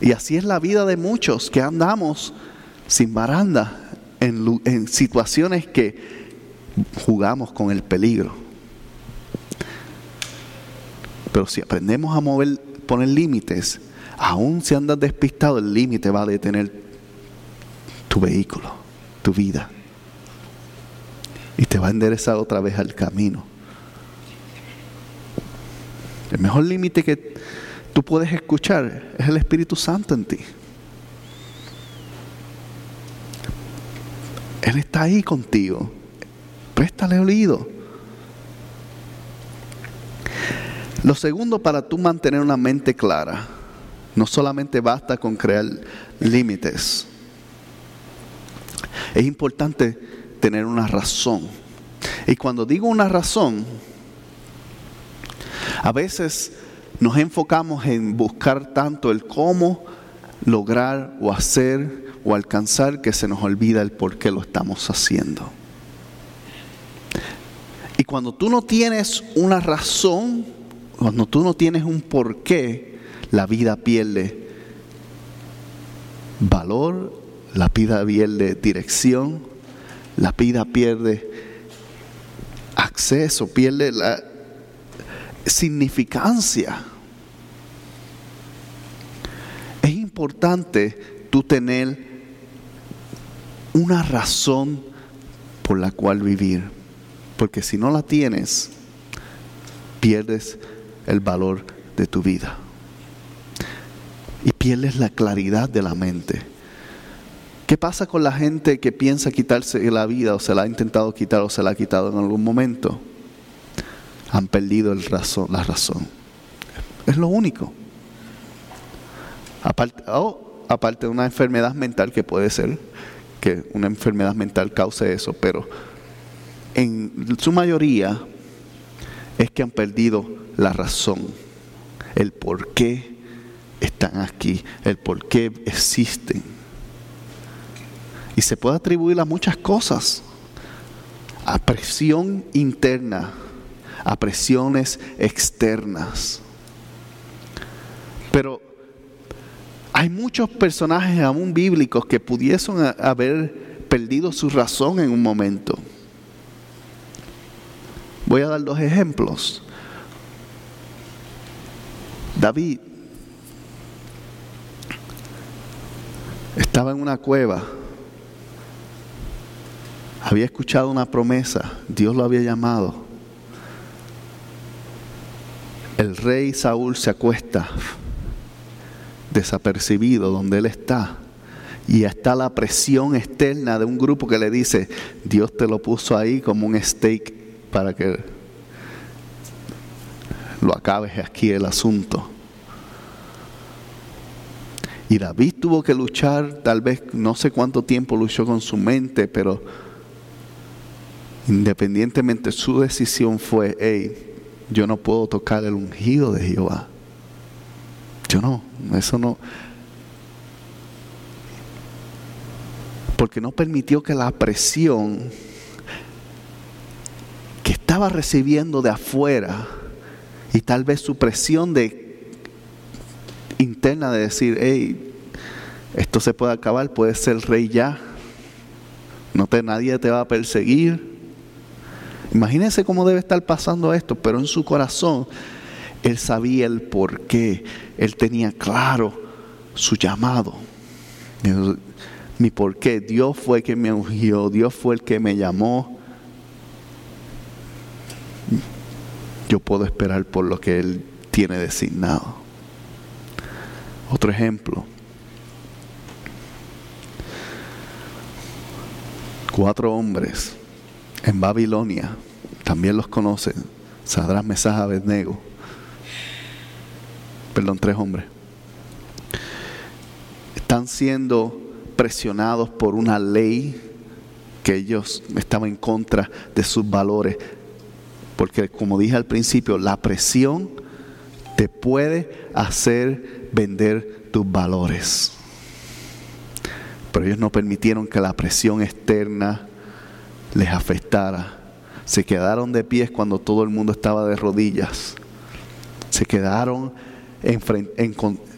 Y así es la vida de muchos que andamos sin baranda en, situaciones que jugamos con el peligro. Pero si aprendemos a mover, poner límites, aún si andas despistado, el límite va a detener tu vehículo, tu vida. Y te va a enderezar otra vez al camino. El mejor límite que tú puedes escuchar es el Espíritu Santo en ti. Él está ahí contigo. Préstale oído. Lo segundo para tú mantener una mente clara, no solamente basta con crear límites. Es importante tener una razón. Y cuando digo una razón, a veces nos enfocamos en buscar tanto el cómo lograr o hacer o alcanzar que se nos olvida el por qué lo estamos haciendo. Y cuando tú no tienes una razón, cuando tú no tienes un porqué, la vida pierde valor, la vida pierde dirección, la vida pierde acceso, pierde la significancia. Es importante tú tener una razón por la cual vivir, porque si no la tienes, pierdes el valor de tu vida y pierdes la claridad de la mente. ¿Qué pasa con la gente que piensa quitarse la vida o se la ha intentado quitar o se la ha quitado en algún momento? Han perdido la razón. Es lo único. Aparte, aparte de una enfermedad mental que puede ser que una enfermedad mental cause eso, pero en su mayoría es que han perdido la razón, el por qué están aquí, el por qué existen. Y se puede atribuir a muchas cosas, a presión interna, a presiones externas. Pero hay muchos personajes aún bíblicos que pudiesen haber perdido su razón en un momento. Voy a dar dos ejemplos. David estaba en una cueva, había escuchado una promesa, Dios lo había llamado. El rey Saúl se acuesta desapercibido donde él está. Y está la presión externa de un grupo que le dice, Dios te lo puso ahí como un steak para que lo acabes aquí el asunto. Y David tuvo que luchar, tal vez no sé cuánto tiempo luchó con su mente, pero independientemente su decisión fue, hey, yo no puedo tocar el ungido de Jehová. Yo no, eso no. Porque no permitió que la presión que estaba recibiendo de afuera y tal vez su presión de interna de decir, hey, esto se puede acabar, puede ser rey ya, no te, nadie te va a perseguir. Imagínense cómo debe estar pasando esto, pero en su corazón Él sabía el por qué. Él tenía claro su llamado. Mi por qué. Dios fue el que me ungió. Dios fue el que me llamó. Yo puedo esperar por lo que Él tiene designado. Otro ejemplo. Cuatro hombres en Babilonia, también los conocen, Sadrás, Mesaj, Abednego. Perdón, tres hombres. Están siendo presionados por una ley que ellos estaban en contra de sus valores. Porque como dije al principio, la presión te puede hacer vender tus valores. Pero ellos no permitieron que la presión externa les afectara. Se quedaron de pies cuando todo el mundo estaba de rodillas. Se quedaron, en, en,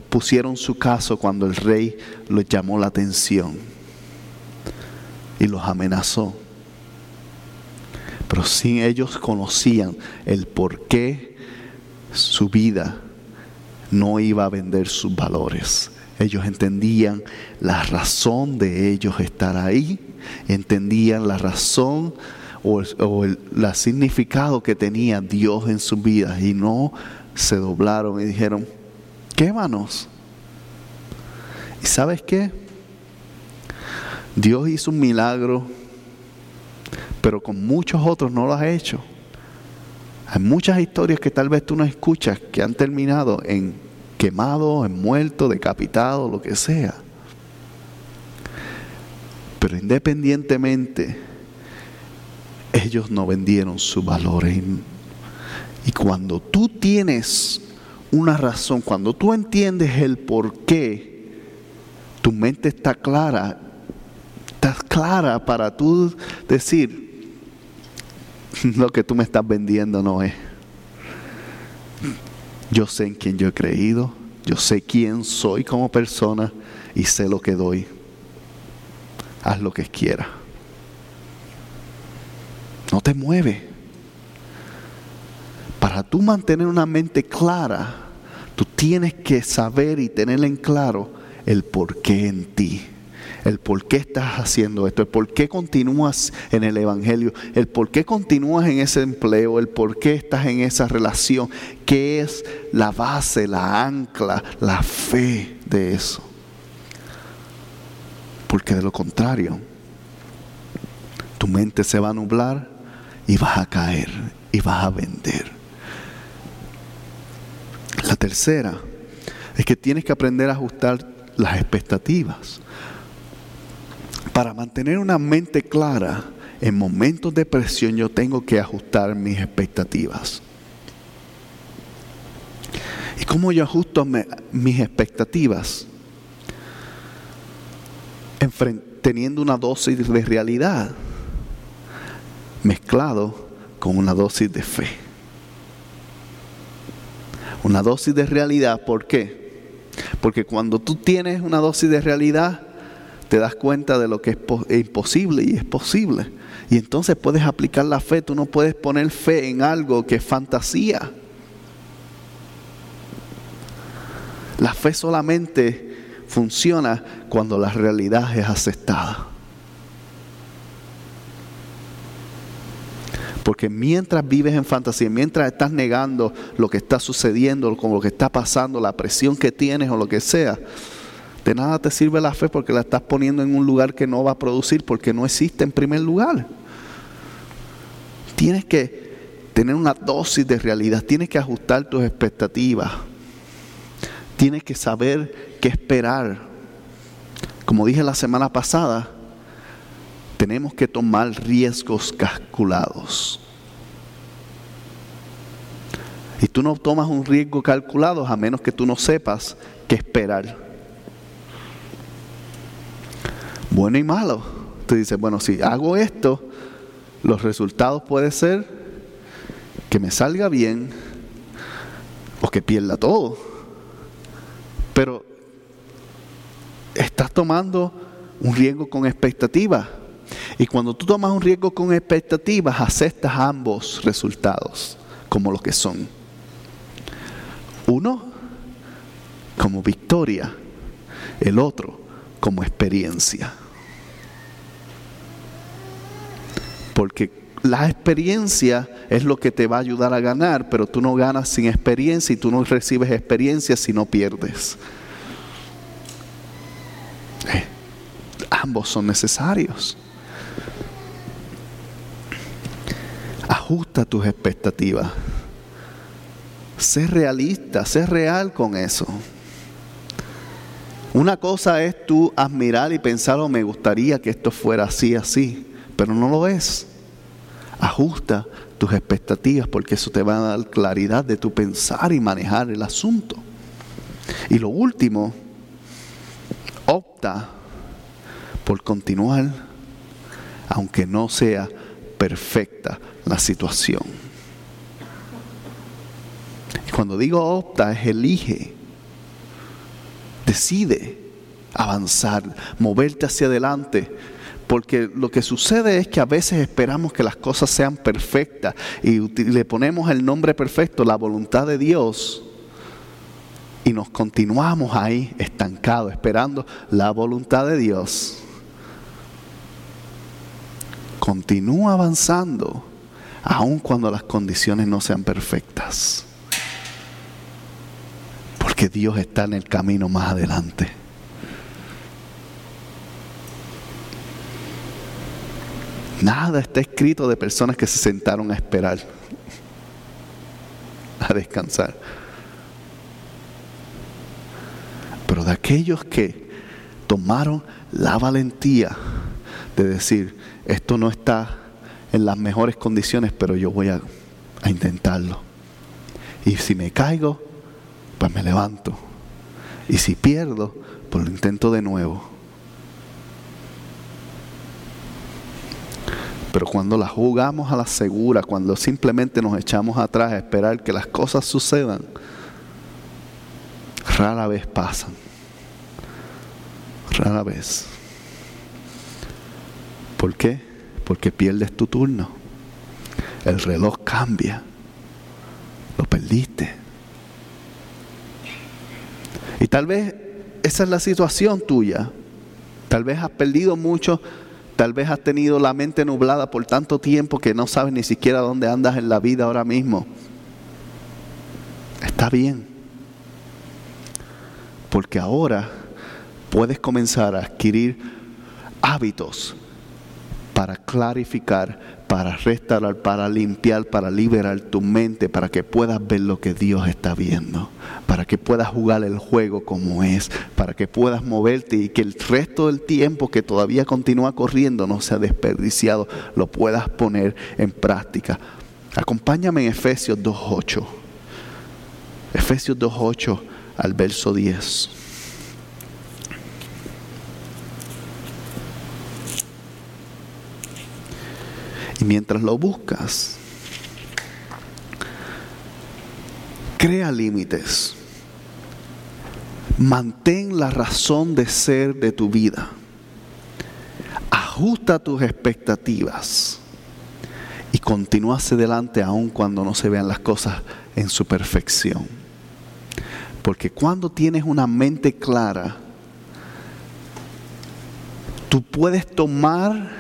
pusieron su caso cuando el rey los llamó la atención y los amenazó. Pero sin ellos conocían el por qué su vida no iba a vender sus valores. Ellos entendían la razón de ellos estar ahí, entendían la razón o, el, significado que tenía Dios en sus vidas y no se doblaron y dijeron, quémanos. ¿Y sabes qué? Dios hizo un milagro, pero con muchos otros no lo ha hecho. Hay muchas historias que tal vez tú no escuchas que han terminado en quemado, en muerto, decapitado, lo que sea. Pero independientemente, ellos no vendieron su valor. Y cuando tú tienes una razón, cuando tú entiendes el por qué, tu mente está clara, está clara para tú decir, lo que tú me estás vendiendo no es. Yo sé en quién yo he creído, yo sé quién soy como persona y sé lo que doy. Haz lo que quieras. No te mueve. Para tú mantener una mente clara, tú tienes que saber y tener en claro el porqué en ti el por qué estás haciendo esto, el por qué continúas en el Evangelio, el por qué continúas en ese empleo, el por qué estás en esa relación, qué es la base, la ancla, la fe de eso. Porque de lo contrario, tu mente se va a nublar y vas a caer y vas a vender. La tercera es que tienes que aprender a ajustar las expectativas. Para mantener una mente clara en momentos de presión yo tengo que ajustar mis expectativas. ¿Y cómo yo ajusto mis expectativas? Teniendo una dosis de realidad mezclado con una dosis de fe. Una dosis de realidad, ¿por qué? Porque cuando tú tienes una dosis de realidad, te das cuenta de lo que es imposible y es posible. Y entonces puedes aplicar la fe. Tú no puedes poner fe en algo que es fantasía. La fe solamente funciona cuando la realidad es aceptada. Porque mientras vives en fantasía, mientras estás negando lo que está sucediendo, con lo que está pasando, la presión que tienes o lo que sea, de nada te sirve la fe porque la estás poniendo en un lugar que no va a producir porque no existe en primer lugar. Tienes que tener una dosis de realidad, tienes que ajustar tus expectativas, tienes que saber qué esperar. Como dije la semana pasada, tenemos que tomar riesgos calculados. Y tú no tomas un riesgo calculado a menos que tú no sepas qué esperar bueno y malo. Tú dices, bueno, si hago esto, los resultados pueden ser que me salga bien o que pierda todo. Pero estás tomando un riesgo con expectativas. Y cuando tú tomas un riesgo con expectativas, aceptas ambos resultados como lo que son. Uno como victoria, el otro como experiencia. Porque la experiencia es lo que te va a ayudar a ganar, pero tú no ganas sin experiencia y tú no recibes experiencia si no pierdes. Ambos son necesarios. Ajusta tus expectativas. Sé realista, sé real con eso. Una cosa es tú admirar y pensar, oh, me gustaría que esto fuera así, así, pero no lo es. Ajusta tus expectativas porque eso te va a dar claridad de tu pensar y manejar el asunto. Y lo último, opta por continuar aunque no sea perfecta la situación. Cuando digo opta es elige, decide avanzar, moverte hacia adelante porque lo que sucede es que a veces esperamos que las cosas sean perfectas y le ponemos el nombre perfecto, la voluntad de Dios, y nos continuamos ahí estancados, esperando la voluntad de Dios. Continúa avanzando, aun cuando las condiciones no sean perfectas. Porque Dios está en el camino más adelante. Nada está escrito de personas que se sentaron a esperar, a descansar. Pero de aquellos que tomaron la valentía de decir, esto no está en las mejores condiciones, pero yo voy a, intentarlo. Y si me caigo, pues me levanto. Y si pierdo, pues lo intento de nuevo. Pero cuando la jugamos a la segura, cuando simplemente nos echamos atrás a esperar que las cosas sucedan, rara vez pasan. Rara vez. ¿Por qué? Porque pierdes tu turno. El reloj cambia. Lo perdiste. Y tal vez esa es la situación tuya. Tal vez has perdido mucho Tal vez has tenido la mente nublada por tanto tiempo que no sabes ni siquiera dónde andas en la vida ahora mismo. Está bien. Porque ahora puedes comenzar a adquirir hábitos para clarificar para restaurar, para limpiar, para liberar tu mente, para que puedas ver lo que Dios está viendo, para que puedas jugar el juego como es, para que puedas moverte y que el resto del tiempo que todavía continúa corriendo no sea desperdiciado, lo puedas poner en práctica. Acompáñame en Efesios 2.8. Efesios 2.8 al verso 10. Mientras lo buscas, crea límites. Mantén la razón de ser de tu vida. Ajusta tus expectativas y continúa hacia adelante aun cuando no se vean las cosas en su perfección. Porque cuando tienes una mente clara, tú puedes tomar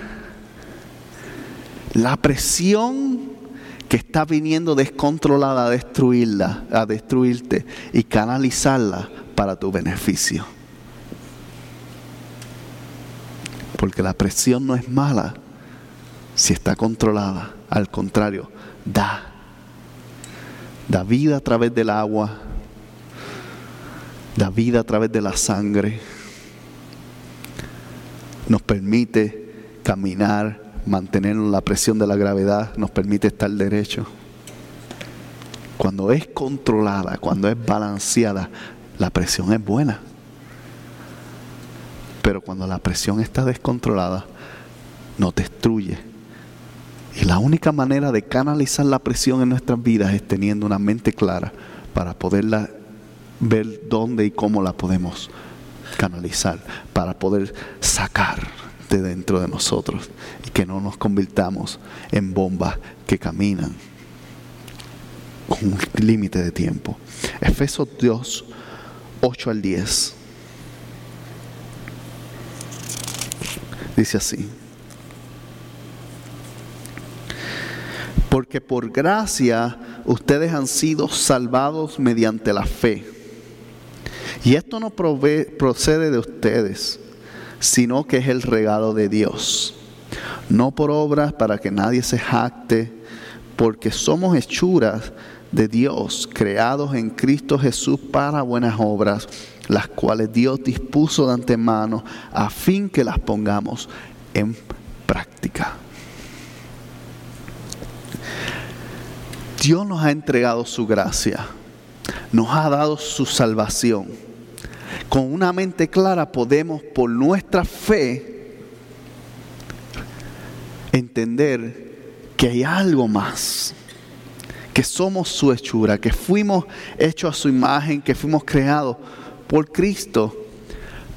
la presión que está viniendo descontrolada a destruirla, a destruirte y canalizarla para tu beneficio. Porque la presión no es mala si está controlada. Al contrario, da. Da vida a través del agua. Da vida a través de la sangre. Nos permite caminar mantener la presión de la gravedad, nos permite estar derecho. Cuando es controlada, cuando es balanceada, la presión es buena. Pero cuando la presión está descontrolada, nos destruye. Y la única manera de canalizar la presión en nuestras vidas es teniendo una mente clara para poderla ver dónde y cómo la podemos canalizar, para poder sacar de dentro de nosotros y que no nos convirtamos en bombas que caminan. con un límite de tiempo. Efesios 2, 8 al 10. Dice así. Porque por gracia ustedes han sido salvados mediante la fe. Y esto no procede de ustedes, sino que es el regalo de Dios. No por obras para que nadie se jacte, porque somos hechuras de Dios, creados en Cristo Jesús para buenas obras, las cuales Dios dispuso de antemano a fin que las pongamos en práctica. Dios nos ha entregado su gracia, nos ha dado su salvación. Con una mente clara podemos por nuestra fe entender que hay algo más, que somos su hechura, que fuimos hechos a su imagen, que fuimos creados por Cristo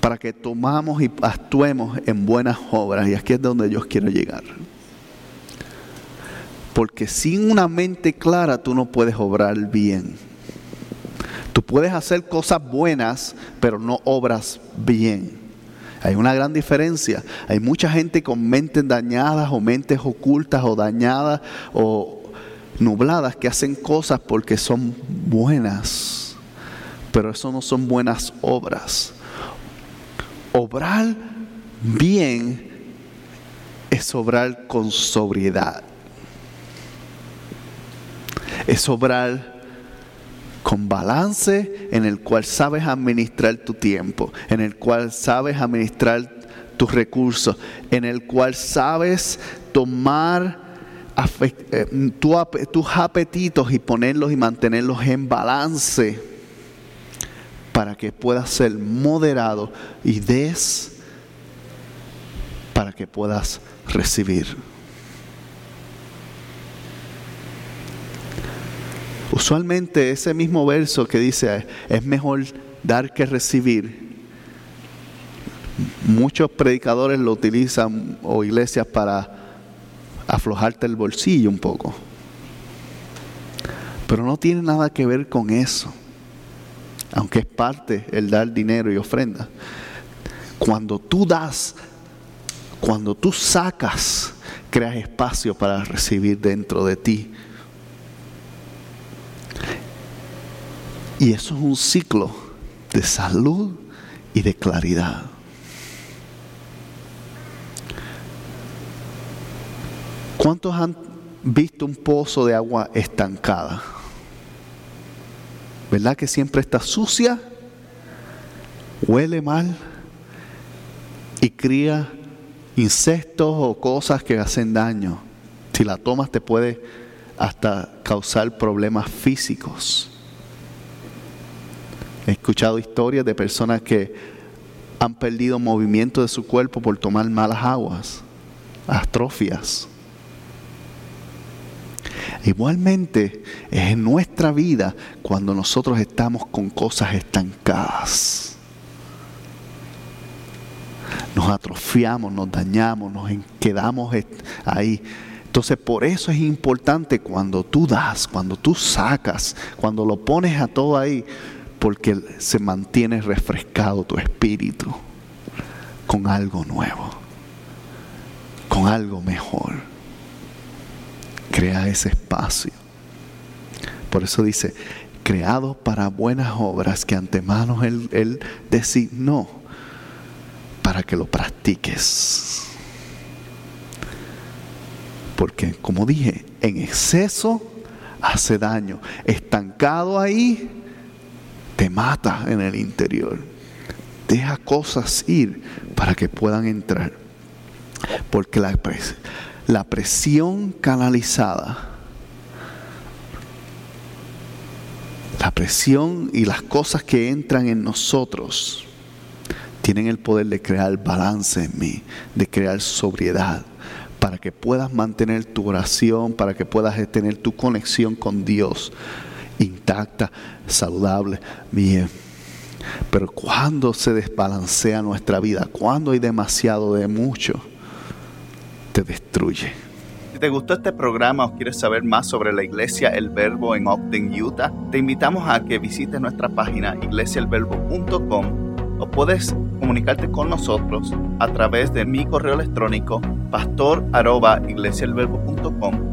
para que tomamos y actuemos en buenas obras. Y aquí es donde Dios quiere llegar. Porque sin una mente clara tú no puedes obrar bien. Tú puedes hacer cosas buenas, pero no obras bien. Hay una gran diferencia. Hay mucha gente con mentes dañadas o mentes ocultas o dañadas o nubladas que hacen cosas porque son buenas. Pero eso no son buenas obras. Obrar bien es obrar con sobriedad es obrar con balance en el cual sabes administrar tu tiempo, en el cual sabes administrar tus recursos, en el cual sabes tomar eh, tus apetitos y ponerlos y mantenerlos en balance para que puedas ser moderado y des para que puedas recibir. Usualmente ese mismo verso que dice es mejor dar que recibir, muchos predicadores lo utilizan o iglesias para aflojarte el bolsillo un poco. Pero no tiene nada que ver con eso, aunque es parte el dar dinero y ofrenda. Cuando tú das, cuando tú sacas, creas espacio para recibir dentro de ti Y eso es un ciclo de salud y de claridad. ¿Cuántos han visto un pozo de agua estancada? ¿Verdad que siempre está sucia? Huele mal y cría insectos o cosas que hacen daño. Si la tomas te puede hasta causar problemas físicos. He escuchado historias de personas que han perdido movimiento de su cuerpo por tomar malas aguas, atrofias. Igualmente es en nuestra vida cuando nosotros estamos con cosas estancadas. Nos atrofiamos, nos dañamos, nos quedamos ahí. Entonces por eso es importante cuando tú das, cuando tú sacas, cuando lo pones a todo ahí, porque se mantiene refrescado tu espíritu con algo nuevo, con algo mejor. Crea ese espacio. Por eso dice, creado para buenas obras que antemano Él, él designó para que lo practiques. Porque, como dije, en exceso hace daño. Estancado ahí, te mata en el interior. Deja cosas ir para que puedan entrar. Porque la, la presión canalizada, la presión y las cosas que entran en nosotros, tienen el poder de crear balance en mí, de crear sobriedad, para que puedas mantener tu oración, para que puedas tener tu conexión con Dios intacta, saludable, bien. Pero cuando se desbalancea nuestra vida, cuando hay demasiado de mucho, te destruye. Si te gustó este programa o quieres saber más sobre la iglesia El Verbo en Ogden, Utah, te invitamos a que visites nuestra página iglesiaelverbo.com o puedes comunicarte con nosotros a través de mi correo electrónico pastor@iglesiaelverbo.com.